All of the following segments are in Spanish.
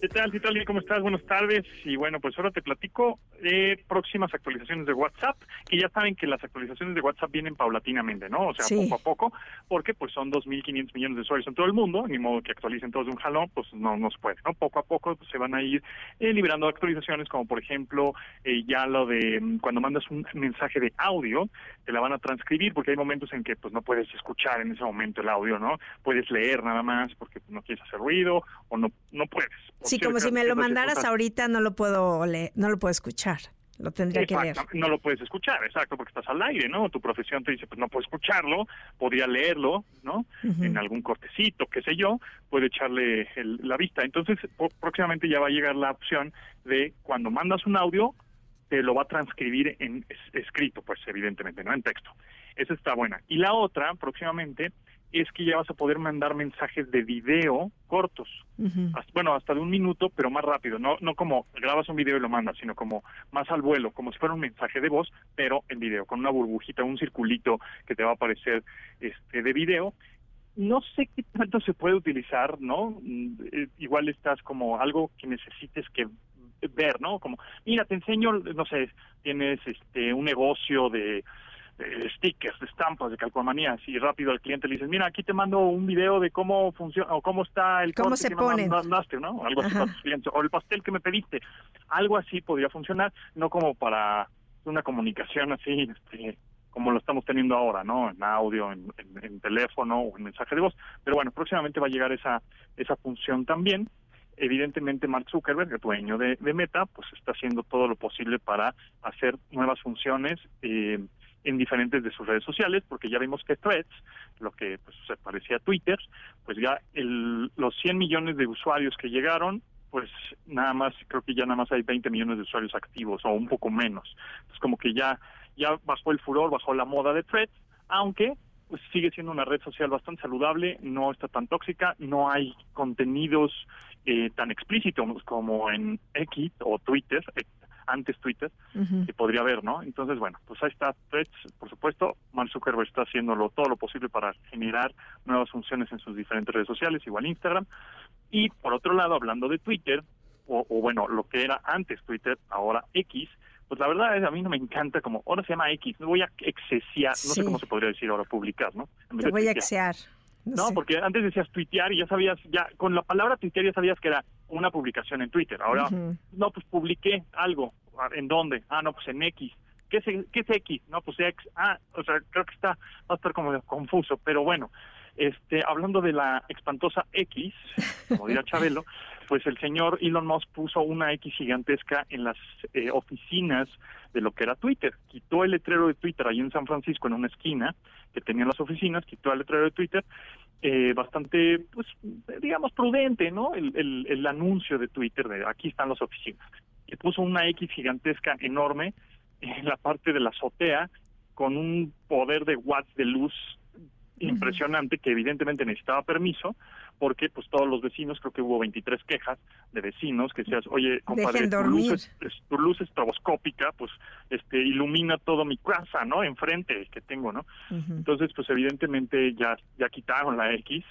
¿Qué tal, Citalia? ¿Cómo estás? Buenas tardes. Y bueno, pues ahora te platico de próximas actualizaciones de WhatsApp, que ya saben que las actualizaciones de WhatsApp vienen paulatinamente, ¿no? O sea, poco a poco, porque pues son 2.500 millones de usuarios en todo el mundo, ni modo que actualicen todos de un jalón, pues no nos puede, ¿no? Poco a poco pues, se van a ir eh, liberando actualizaciones, como por ejemplo, eh, ya lo de mm, cuando mandas un mensaje de audio, te la van a transcribir, porque hay momentos en que pues no puedes escuchar en ese momento el audio, ¿no? Puedes leer nada más porque no quieres hacer ruido o no, no puedes Sí, como si me lo mandaras ahorita no lo puedo leer, no lo puedo escuchar. Lo tendría que leer. No lo puedes escuchar, exacto, porque estás al aire, ¿no? Tu profesión te dice, pues no puedo escucharlo, podría leerlo, ¿no? En algún cortecito, qué sé yo, puede echarle la vista. Entonces, próximamente ya va a llegar la opción de cuando mandas un audio, te lo va a transcribir en escrito, pues evidentemente, ¿no? En texto. Esa está buena. Y la otra, próximamente, es que ya vas a poder mandar mensajes de video cortos. bueno, hasta de un minuto, pero más rápido. No, no como grabas un video y lo mandas, sino como más al vuelo, como si fuera un mensaje de voz, pero en video, con una burbujita, un circulito que te va a aparecer este, de video. No sé qué tanto se puede utilizar, ¿no? Mm, eh, igual estás como algo que necesites que ver, ¿no? Como, mira, te enseño, no sé, tienes este un negocio de stickers, de estampas, de calcomanías y rápido al cliente le dices, mira, aquí te mando un video de cómo funciona o cómo está el ¿Cómo se que pone? mandaste, ¿no? Algo así o el pastel que me pediste. Algo así podría funcionar, no como para una comunicación así, este, como lo estamos teniendo ahora, ¿no? En audio, en, teléfono o en mensaje de voz. Pero bueno, próximamente va a llegar esa, esa función también evidentemente Mark Zuckerberg, el dueño de, de, Meta, pues está haciendo todo lo posible para hacer nuevas funciones eh, en diferentes de sus redes sociales, porque ya vimos que Threads, lo que pues, se parecía a Twitter, pues ya el, los 100 millones de usuarios que llegaron, pues nada más, creo que ya nada más hay 20 millones de usuarios activos o un poco menos. Entonces como que ya, ya bajó el furor, bajó la moda de Threads, aunque pues sigue siendo una red social bastante saludable, no está tan tóxica, no hay contenidos eh, tan explícitos como en X o Twitter, antes Twitter, que podría haber, ¿no? Entonces, bueno, pues ahí está Threads, por supuesto, Mark Zuckerberg está haciéndolo todo lo posible para generar nuevas funciones en sus diferentes redes sociales, igual Instagram. Y por otro lado, hablando de Twitter, o, bueno, lo que era antes Twitter, ahora X, pues la verdad es a mí no me encanta como, ahora se llama X, me voy a excesiar, no sé cómo se podría decir ahora, publicar, ¿no? Te voy a exear. No, porque antes decías tuitear y ya sabías, ya con la palabra tuitear ya sabías que era una publicación en Twitter. Ahora, no, pues publiqué algo. ¿En dónde? Ah, no, pues en X. ¿Qué es, ¿Qué es X? No, pues X. Ah, o sea, creo que está, va a estar como confuso, pero bueno. Este, hablando de la espantosa X, como dirá Chabelo, pues el señor Elon Musk puso una X gigantesca en las eh, oficinas de lo que era Twitter. Quitó el letrero de Twitter ahí en San Francisco, en una esquina que tenían las oficinas, quitó el letrero de Twitter, eh, bastante, pues, digamos, prudente, ¿no? El, el, el, anuncio de Twitter de aquí están las oficinas. Y puso una X gigantesca, enorme, en la parte de la azotea, con un poder de watts de luz impresionante que evidentemente necesitaba permiso porque pues todos los vecinos, creo que hubo 23 quejas de vecinos que decías, oye, compadre, tu luz, es, tu luz estroboscópica, pues este ilumina todo mi casa, ¿no? Enfrente que tengo, ¿no? Entonces, pues evidentemente ya ya quitaron la X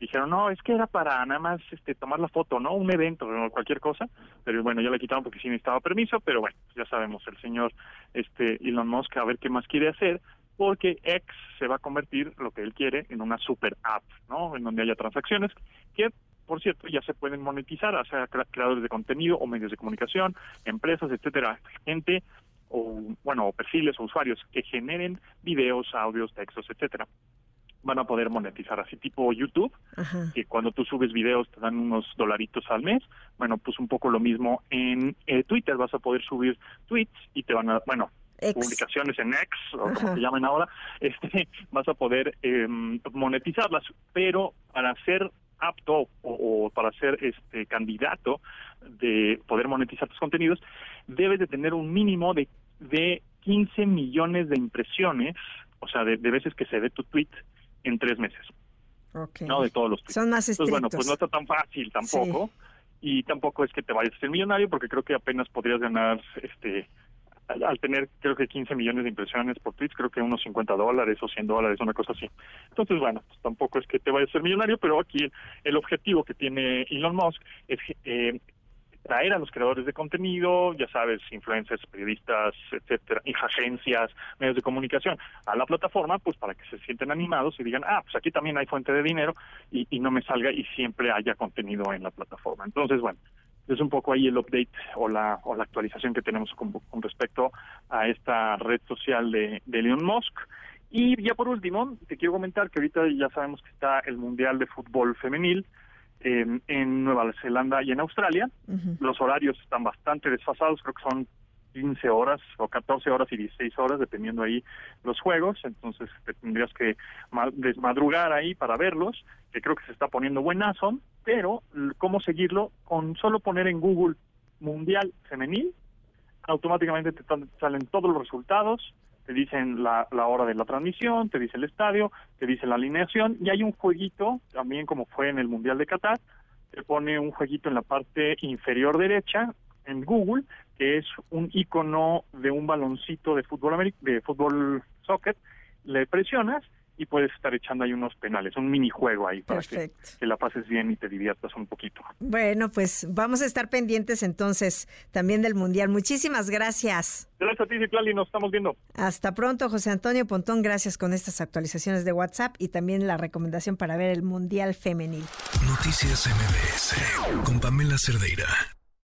dijeron, no, es que era para nada más este tomar la foto, ¿no? Un evento o cualquier cosa, pero bueno, ya la quitaron porque sí necesitaba permiso, pero bueno, ya sabemos, el señor este Elon Musk a ver qué más quiere hacer, porque X se va a convertir, lo que él quiere, en una super app, ¿no? En donde haya transacciones que, por cierto, ya se pueden monetizar, o sea, creadores de contenido o medios de comunicación, empresas, etcétera, gente o, bueno, perfiles o usuarios que generen videos, audios, textos, etcétera van a poder monetizar así tipo YouTube, que cuando tú subes videos te dan unos dolaritos al mes. Bueno, pues un poco lo mismo en eh, Twitter, vas a poder subir tweets y te van a, bueno, publicaciones en X o como se llamen ahora, este, vas a poder em, monetizarlas, pero para ser apto o, para ser este candidato de poder monetizar tus contenidos, debes de tener un mínimo de, de 15 millones de impresiones o sea, de, veces que se ve tu tweet en tres meses. No de todos los tweets. Son más estrictos. bueno, pues no está tan fácil tampoco. Y tampoco es que te vayas a ser millonario, porque creo que apenas podrías ganar este al, tener creo que 15 millones de impresiones por tweets, creo que unos 50 dólares o 100 dólares, una cosa así. Entonces, bueno, pues tampoco es que te vayas a ser millonario, pero aquí el objetivo que tiene Elon Musk es eh, traer a los creadores de contenido, ya sabes, influencers, periodistas, etcétera, y agencias, medios de comunicación, a la plataforma, pues para que se sienten animados y digan, ah, pues aquí también hay fuente de dinero y, y no me salga y siempre haya contenido en la plataforma. Entonces, bueno, es un poco ahí el update o la, o la actualización que tenemos con, respecto a esta red social de, de Elon Musk. Y ya por último, te quiero comentar que ahorita ya sabemos que está el Mundial de Fútbol Femenil eh, en Nueva Zelanda y en Australia. Los horarios están bastante desfasados, creo que son 15 horas o 14 horas y 16 horas, dependiendo ahí los juegos. Entonces te tendrías que desmadrugar ahí para verlos, que creo que se está poniendo buenazo. Pero, ¿cómo seguirlo? Con solo poner en Google Mundial Femenil, automáticamente te salen todos los resultados, te dicen la, la hora de la transmisión, te dice el estadio, te dice la alineación y hay un jueguito, también como fue en el Mundial de Qatar, te pone un jueguito en la parte inferior derecha en Google, que es un icono de un baloncito de fútbol de fútbol soccer, le presionas y puedes estar echando ahí unos penales, un minijuego ahí para que, la pases bien y te diviertas un poquito. Bueno, pues vamos a estar pendientes entonces también del Mundial. Muchísimas gracias. Gracias a ti, Citlali, nos estamos viendo. Hasta pronto, José Antonio Pontón, gracias con estas actualizaciones de WhatsApp y también la recomendación para ver el Mundial Femenil. Noticias MBS con Pamela Cerdeira.